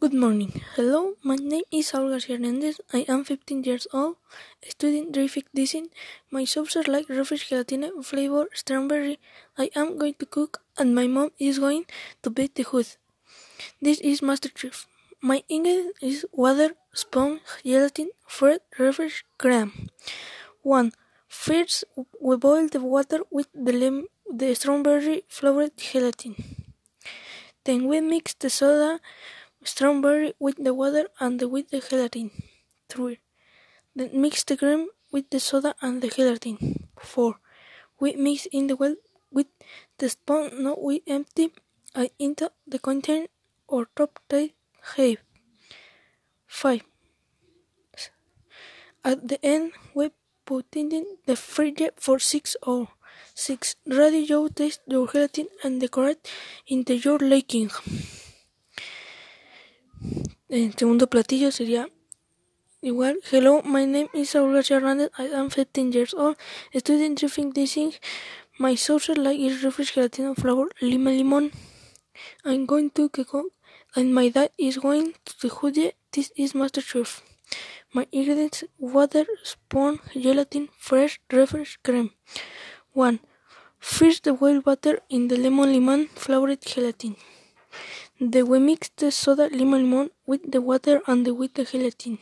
Good morning. Hello, my name is Saul Garcia Hernandez. I am 15 years old, studying graphic design. My are like refresh gelatina flavor strawberry. I am going to cook and my mom is going to bake the hood. This is Master Chef. My ingredient is water, sponge, gelatin, fruit, refresh, cream. 1. First, we boil the water with the, lem- the strawberry flavored gelatin. Then we mix the soda strawberry with the water and with the gelatin. 3. Then mix the cream with the soda and the gelatin. 4. We mix in the well with the spoon. Now we empty it into the container or top tight shape. 5. At the end, we put in the fridge for 6 hours. 6. Ready you taste your gelatin and decorate into your liking. El segundo platillo sería igual. Hello, my name is Saul Garcia Hernandez. I am 15 years old. Studying drifting design. My social like is refresh gelatina flavor lima limon. I'm going to cook and my dad is going to the. This is Master Chef. My ingredients water, spoon, gelatin, fresh, refresh, cream. 1. Freeze the whale butter in the lemon lemon flavored gelatin. Then we mix the soda lemon with the water and with the gelatin.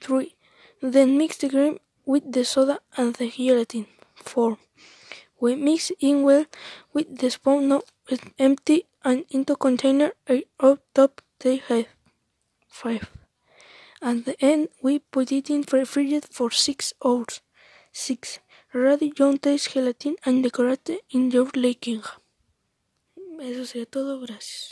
3. Then mix the cream with the soda and the gelatin. 4. We mix in well with the spoon now empty and into container eh, out top they have. 5. At the end we put it in refrigerator for 6 hours. 6. Ready John taste gelatin and decorate in your liking. Eso sería todo, gracias.